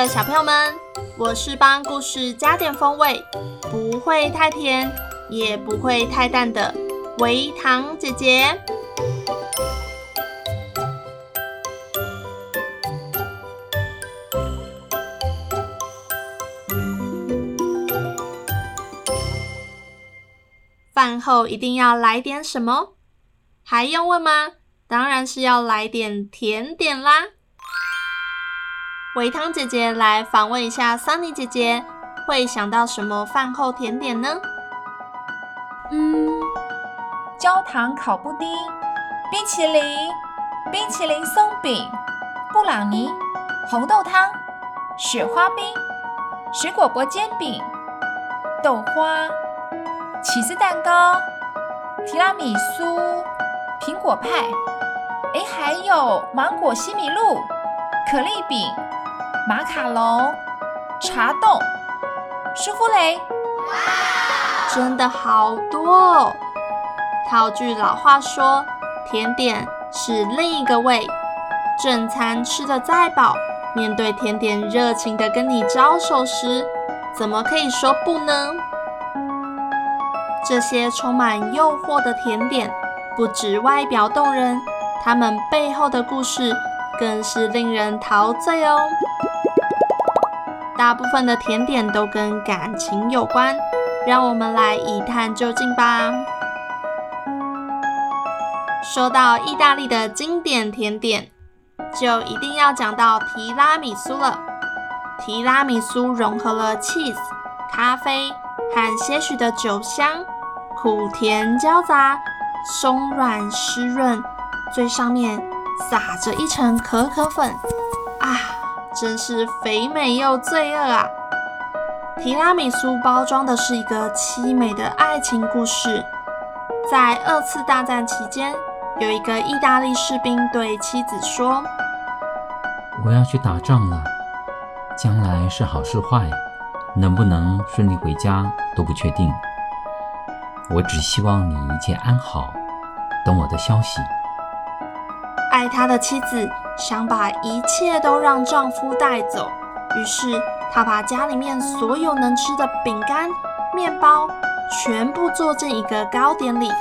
的小朋友们，我是帮故事加点风味，不会太甜，也不会太淡的微糖姐姐。饭后一定要来点什么？还用问吗？当然是要来点甜点啦！微糖姐姐来访问一下桑尼姐姐，会想到什么饭后甜点呢？嗯，焦糖烤布丁、冰淇淋、冰淇淋松饼、布朗尼、红豆汤、雪花冰、水果薄煎饼、豆花、起司蛋糕、提拉米苏、苹果派，哎，还有芒果西米露、可丽饼。马卡龙、茶冻、舒芙蕾，哇，真的好多哦！套句老话说，甜点是另一个味。正餐吃得再饱，面对甜点热情的跟你招手时，怎么可以说不呢？这些充满诱惑的甜点，不止外表动人，它们背后的故事更是令人陶醉哦。大部分的甜点都跟感情有关，让我们来一探究竟吧。说到意大利的经典甜点，就一定要讲到提拉米苏了。提拉米苏融合了 cheese、咖啡和些许的酒香，苦甜交杂，松软湿润，最上面撒着一层可可粉，啊！真是肥美又罪恶啊！提拉米苏包装的是一个凄美的爱情故事。在二次大战期间，有一个意大利士兵对妻子说：“我要去打仗了，将来是好是坏，能不能顺利回家都不确定。我只希望你一切安好，等我的消息。”爱他的妻子想把一切都让丈夫带走，于是他把家里面所有能吃的饼干、面包全部做进一个糕点里，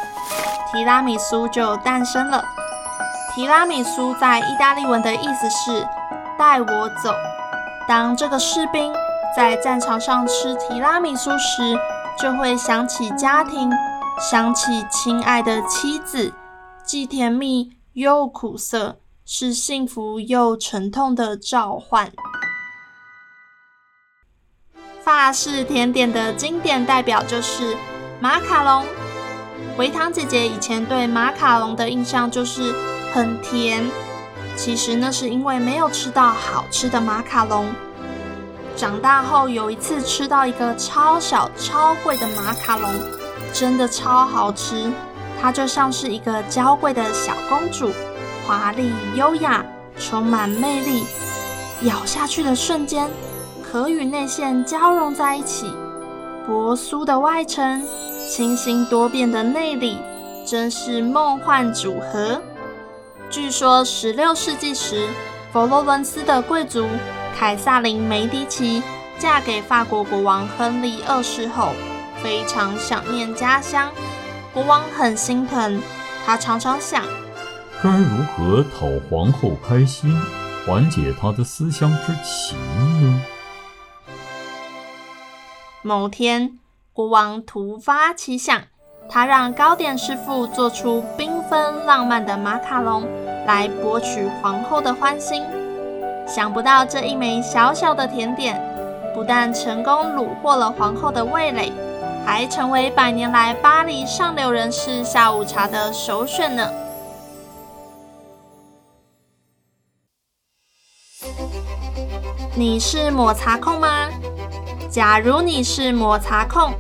提拉米苏就诞生了。提拉米苏在意大利文的意思是“带我走”。当这个士兵在战场上吃提拉米苏时，就会想起家庭，想起亲爱的妻子，既甜蜜。又苦涩，是幸福又沉痛的召唤。法式甜点的经典代表就是马卡龙。维糖姐姐以前对马卡龙的印象就是很甜，其实那是因为没有吃到好吃的马卡龙。长大后有一次吃到一个超小超贵的马卡龙，真的超好吃。它就像是一个娇贵的小公主，华丽优雅，充满魅力。咬下去的瞬间，壳与内馅交融在一起，薄酥的外层，清新多变的内里，真是梦幻组合。据说十六世纪时，佛罗伦斯的贵族凯萨琳·梅迪奇嫁给法国国王亨利二世后，非常想念家乡。国王很心疼，他常常想，该如何讨皇后开心，缓解她的思乡之情呢？某天，国王突发奇想，他让糕点师傅做出缤纷浪漫的马卡龙，来博取皇后的欢心。想不到这一枚小小的甜点，不但成功虏获了皇后的味蕾。还成为百年来巴黎上流人士下午茶的首选呢。你是抹茶控吗？假如你是抹茶控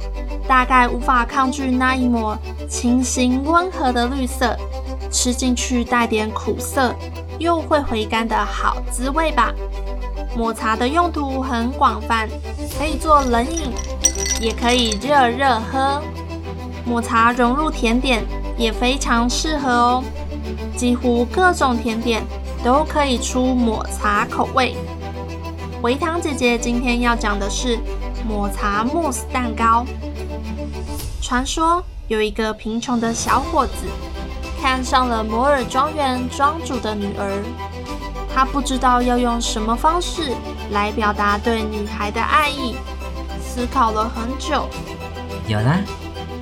大概无法抗拒那一抹清新温和的绿色吃进去带点苦涩又会回甘的好滋味吧。抹茶的用途很广泛可以做冷饮也可以热热喝。抹茶融入甜点也非常适合哦，几乎各种甜点都可以出抹茶口味。维糖姐姐今天要讲的是。抹茶慕斯蛋糕。传说有一个贫穷的小伙子，看上了摩尔庄园庄主的女儿。他不知道要用什么方式来表达对女孩的爱意，思考了很久。有啦，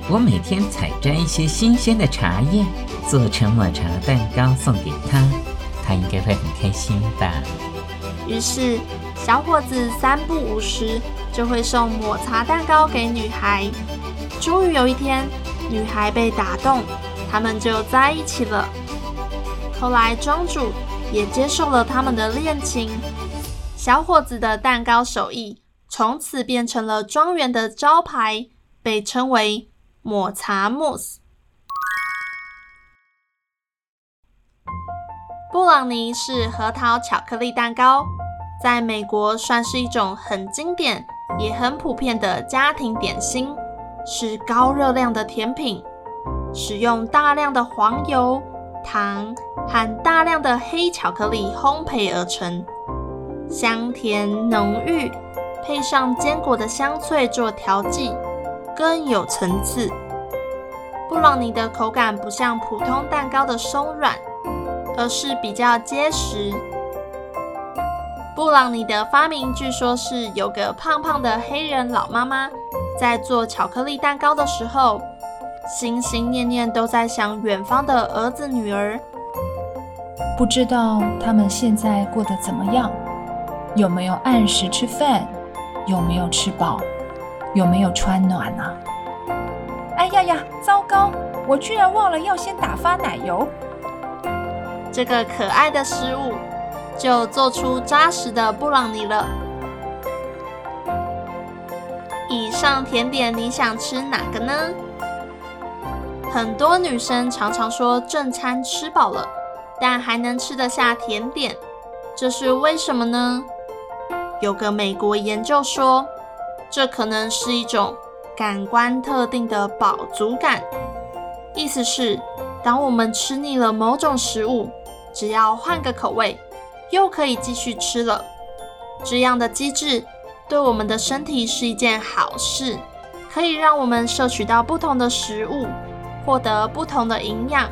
我每天采摘一些新鲜的茶叶，做成抹茶蛋糕送给他，他应该会很开心吧。于是，小伙子三不五时。就会送抹茶蛋糕给女孩。终于有一天，女孩被打动，他们就在一起了。后来，庄主也接受了他们的恋情。小伙子的蛋糕手艺从此变成了庄园的招牌，被称为抹茶慕斯。布朗尼是核桃巧克力蛋糕，在美国算是一种很经典。也很普遍的家庭点心，是高热量的甜品，使用大量的黄油、糖和大量的黑巧克力烘焙而成，香甜浓郁，配上坚果的香脆做调剂，更有层次。布朗尼的口感不像普通蛋糕的松软，而是比较结实。布朗尼的发明据说是有个胖胖的黑人老妈妈在做巧克力蛋糕的时候，心心念念都在想远方的儿子女儿，不知道他们现在过得怎么样，有没有按时吃饭，有没有吃饱，有没有穿暖呢？哎呀呀，糟糕！我居然忘了要先打发奶油。这个可爱的失误。就做出扎实的布朗尼了。以上甜点你想吃哪个呢？很多女生常常说正餐吃饱了，但还能吃得下甜点，这是为什么呢？有个美国研究说，这可能是一种感官特定的饱足感，意思是当我们吃腻了某种食物，只要换个口味。又可以继续吃了，这样的机制对我们的身体是一件好事，可以让我们摄取到不同的食物，获得不同的营养。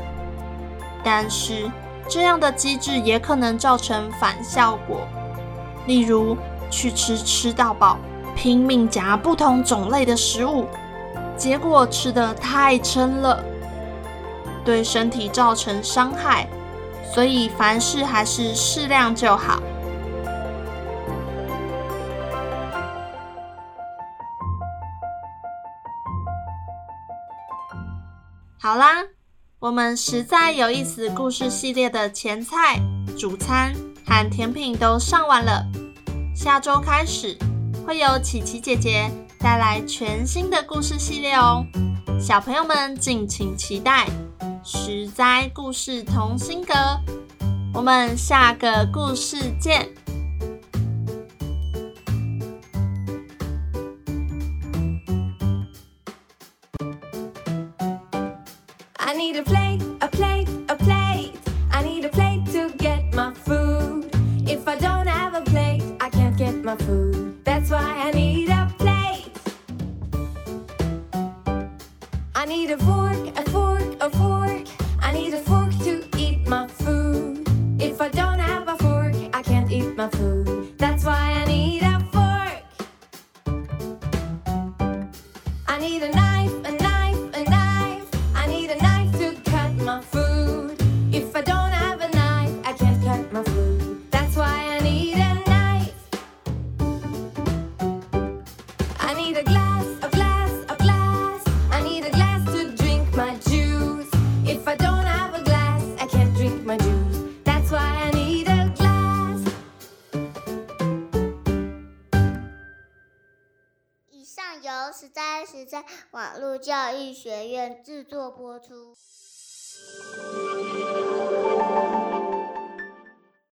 但是，这样的机制也可能造成反效果，例如去吃吃到饱，拼命夹不同种类的食物，结果吃得太撑了，对身体造成伤害。所以凡事还是适量就好。好啦，我们实在有意思故事系列的前菜、主餐和甜品都上完了。下周开始会有琪琪姐姐带来全新的故事系列哦，小朋友们敬请期待。十哉故事同心阁，我们下个故事见。That's why I need a plate. I need a fork, a fork, a fork. I need a fork to eat my food. If I don't have a fork, I can't eat my food. That's why I need a fork. I need a knife. 网络教育学院制作播出。